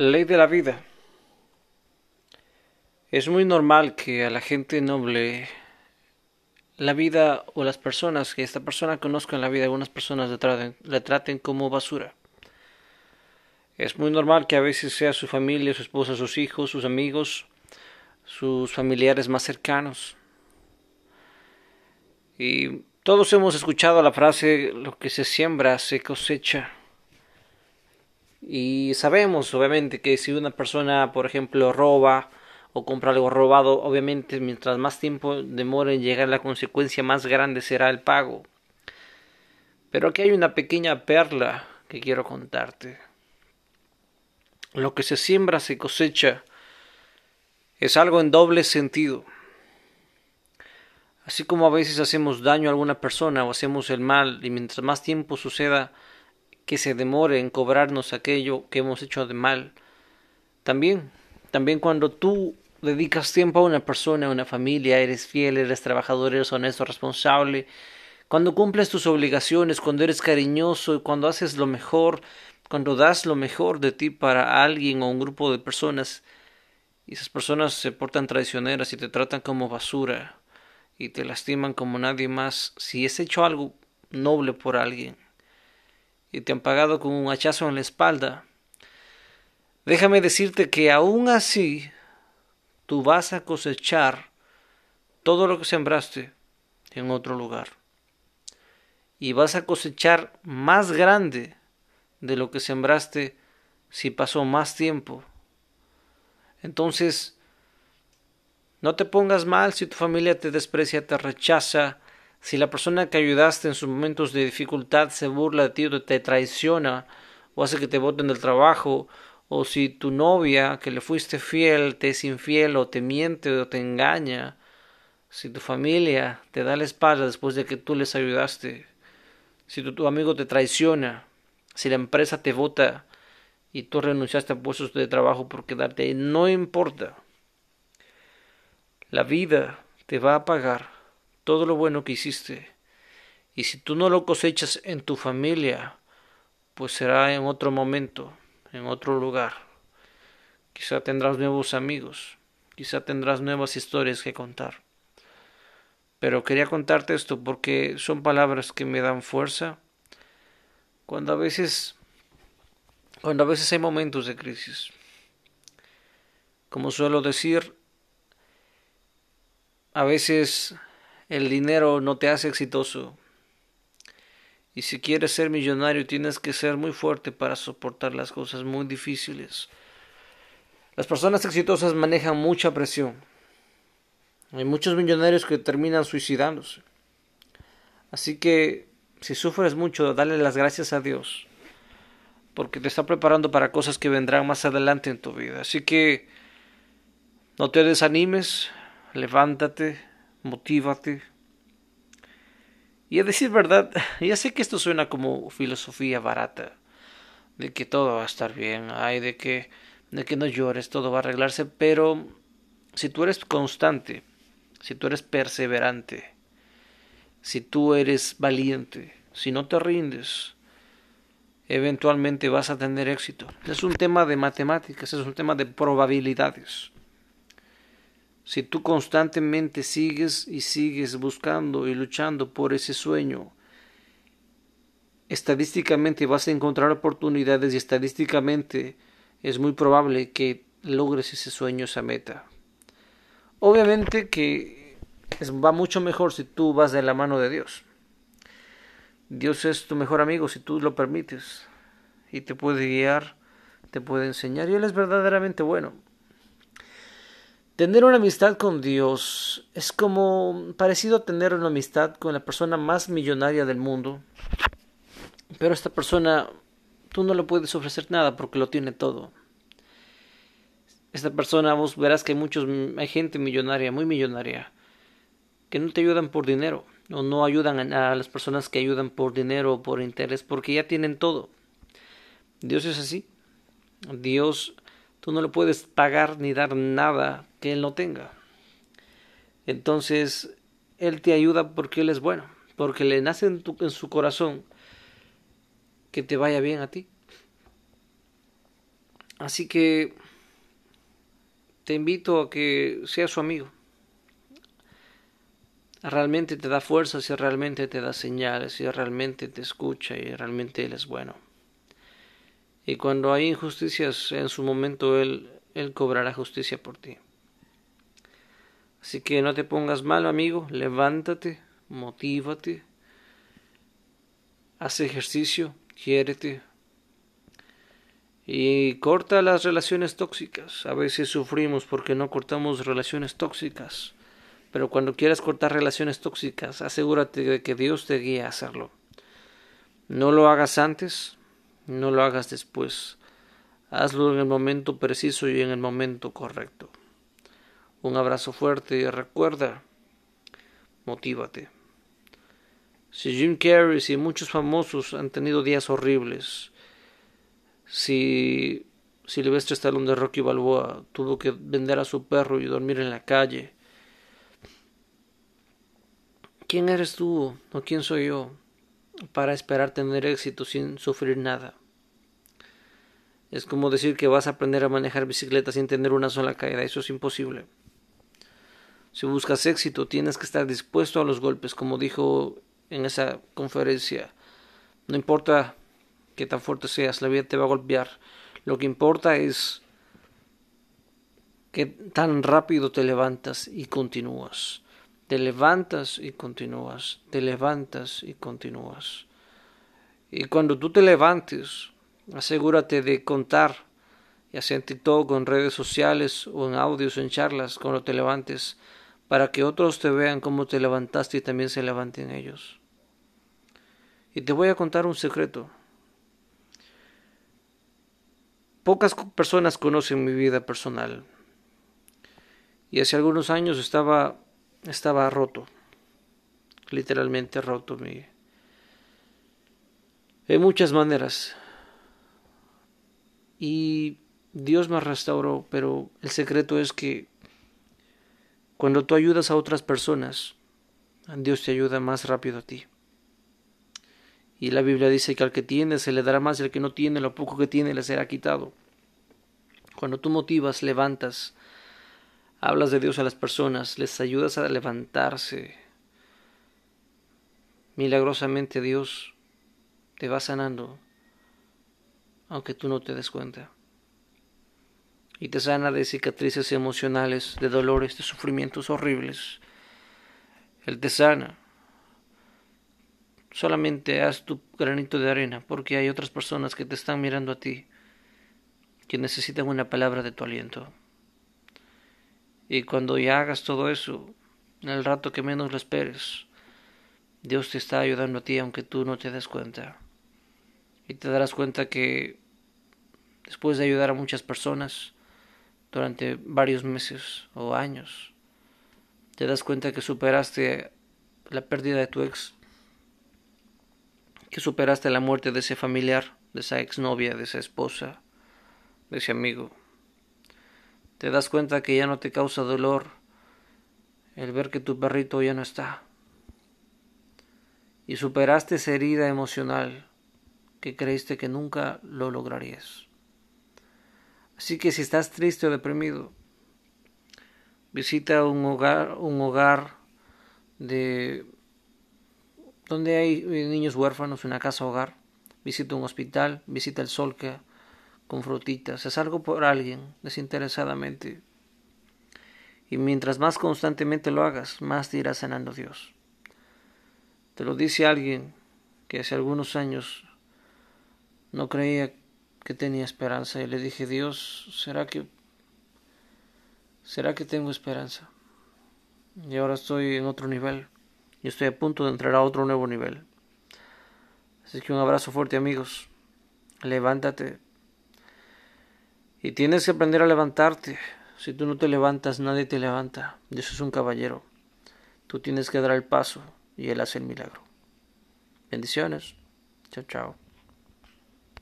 Ley de la vida. Es muy normal que a la gente noble la vida o las personas que esta persona conozca en la vida, algunas personas le traten, traten como basura. Es muy normal que a veces sea su familia, su esposa, sus hijos, sus amigos, sus familiares más cercanos. Y todos hemos escuchado la frase lo que se siembra se cosecha. Y sabemos, obviamente, que si una persona, por ejemplo, roba o compra algo robado, obviamente, mientras más tiempo demore en llegar la consecuencia, más grande será el pago. Pero aquí hay una pequeña perla que quiero contarte. Lo que se siembra se cosecha. Es algo en doble sentido. Así como a veces hacemos daño a alguna persona o hacemos el mal y mientras más tiempo suceda, que se demore en cobrarnos aquello que hemos hecho de mal. También, también cuando tú dedicas tiempo a una persona, a una familia, eres fiel, eres trabajador, eres honesto, responsable, cuando cumples tus obligaciones, cuando eres cariñoso, cuando haces lo mejor, cuando das lo mejor de ti para alguien o un grupo de personas, y esas personas se portan traicioneras y te tratan como basura y te lastiman como nadie más, si has hecho algo noble por alguien, y te han pagado con un hachazo en la espalda, déjame decirte que aún así tú vas a cosechar todo lo que sembraste en otro lugar. Y vas a cosechar más grande de lo que sembraste si pasó más tiempo. Entonces, no te pongas mal si tu familia te desprecia, te rechaza, si la persona que ayudaste en sus momentos de dificultad se burla de ti o te traiciona o hace que te boten del trabajo, o si tu novia que le fuiste fiel te es infiel o te miente o te engaña, si tu familia te da la espalda después de que tú les ayudaste, si tu, tu amigo te traiciona, si la empresa te vota y tú renunciaste a puestos de trabajo por quedarte ahí, no importa. La vida te va a pagar todo lo bueno que hiciste. Y si tú no lo cosechas en tu familia, pues será en otro momento, en otro lugar. Quizá tendrás nuevos amigos, quizá tendrás nuevas historias que contar. Pero quería contarte esto porque son palabras que me dan fuerza cuando a veces cuando a veces hay momentos de crisis. Como suelo decir, a veces el dinero no te hace exitoso. Y si quieres ser millonario tienes que ser muy fuerte para soportar las cosas muy difíciles. Las personas exitosas manejan mucha presión. Hay muchos millonarios que terminan suicidándose. Así que si sufres mucho, dale las gracias a Dios. Porque te está preparando para cosas que vendrán más adelante en tu vida. Así que no te desanimes, levántate, motívate. Y a decir verdad, ya sé que esto suena como filosofía barata, de que todo va a estar bien, ay, de que, de que no llores, todo va a arreglarse, pero si tú eres constante, si tú eres perseverante, si tú eres valiente, si no te rindes, eventualmente vas a tener éxito. Es un tema de matemáticas, es un tema de probabilidades. Si tú constantemente sigues y sigues buscando y luchando por ese sueño, estadísticamente vas a encontrar oportunidades y estadísticamente es muy probable que logres ese sueño, esa meta. Obviamente que va mucho mejor si tú vas de la mano de Dios. Dios es tu mejor amigo si tú lo permites y te puede guiar, te puede enseñar y Él es verdaderamente bueno. Tener una amistad con Dios es como parecido a tener una amistad con la persona más millonaria del mundo. Pero esta persona tú no le puedes ofrecer nada porque lo tiene todo. Esta persona vos verás que hay muchos hay gente millonaria, muy millonaria, que no te ayudan por dinero o no ayudan a las personas que ayudan por dinero o por interés porque ya tienen todo. Dios es así. Dios Tú no le puedes pagar ni dar nada que Él no tenga. Entonces, Él te ayuda porque Él es bueno, porque le nace en, tu, en su corazón que te vaya bien a ti. Así que te invito a que seas su amigo. Realmente te da fuerza, si realmente te da señales, si realmente te escucha y realmente Él es bueno. Y cuando hay injusticias, en su momento Él, él cobrará justicia por ti. Así que no te pongas mal, amigo, levántate, motívate, haz ejercicio, quiérete, y corta las relaciones tóxicas. A veces sufrimos porque no cortamos relaciones tóxicas. Pero cuando quieras cortar relaciones tóxicas, asegúrate de que Dios te guíe a hacerlo. No lo hagas antes, no lo hagas después. Hazlo en el momento preciso y en el momento correcto. Un abrazo fuerte y recuerda, motívate. Si Jim Carrey y muchos famosos han tenido días horribles, si Silvestre Stallone de Rocky Balboa tuvo que vender a su perro y dormir en la calle. ¿Quién eres tú o quién soy yo para esperar tener éxito sin sufrir nada? Es como decir que vas a aprender a manejar bicicleta sin tener una sola caída. Eso es imposible. Si buscas éxito, tienes que estar dispuesto a los golpes, como dijo en esa conferencia. No importa que tan fuerte seas, la vida te va a golpear. Lo que importa es que tan rápido te levantas y continúas. Te levantas y continúas. Te levantas y continúas. Y cuando tú te levantes, asegúrate de contar, ya sea en TikTok en redes sociales o en audios o en charlas, cuando te levantes, para que otros te vean cómo te levantaste y también se levanten ellos. Y te voy a contar un secreto. Pocas personas conocen mi vida personal. Y hace algunos años estaba, estaba roto, literalmente roto. Mi, en muchas maneras. Y Dios me restauró, pero el secreto es que cuando tú ayudas a otras personas, Dios te ayuda más rápido a ti. Y la Biblia dice que al que tiene se le dará más y al que no tiene lo poco que tiene le será quitado. Cuando tú motivas, levantas, hablas de Dios a las personas, les ayudas a levantarse, milagrosamente Dios te va sanando, aunque tú no te des cuenta. Y te sana de cicatrices emocionales, de dolores, de sufrimientos horribles. Él te sana Solamente haz tu granito de arena, porque hay otras personas que te están mirando a ti, que necesitan una palabra de tu aliento. Y cuando ya hagas todo eso, en el rato que menos lo esperes, Dios te está ayudando a ti aunque tú no te des cuenta. Y te darás cuenta que después de ayudar a muchas personas durante varios meses o años, te das cuenta que superaste la pérdida de tu ex que superaste la muerte de ese familiar, de esa exnovia, de esa esposa, de ese amigo. Te das cuenta que ya no te causa dolor el ver que tu perrito ya no está. Y superaste esa herida emocional que creíste que nunca lo lograrías. Así que si estás triste o deprimido, visita un hogar, un hogar de donde hay eh, niños huérfanos, una casa hogar, visita un hospital, visita el sol que con frutitas, es algo por alguien desinteresadamente. Y mientras más constantemente lo hagas, más te irá sanando Dios. Te lo dice alguien que hace algunos años no creía que tenía esperanza y le dije, Dios, ¿será que será que tengo esperanza? Y ahora estoy en otro nivel y estoy a punto de entrar a otro nuevo nivel. Así que un abrazo fuerte amigos. Levántate. Y tienes que aprender a levantarte. Si tú no te levantas, nadie te levanta. Dios es un caballero. Tú tienes que dar el paso y Él hace el milagro. Bendiciones. Chao, chao.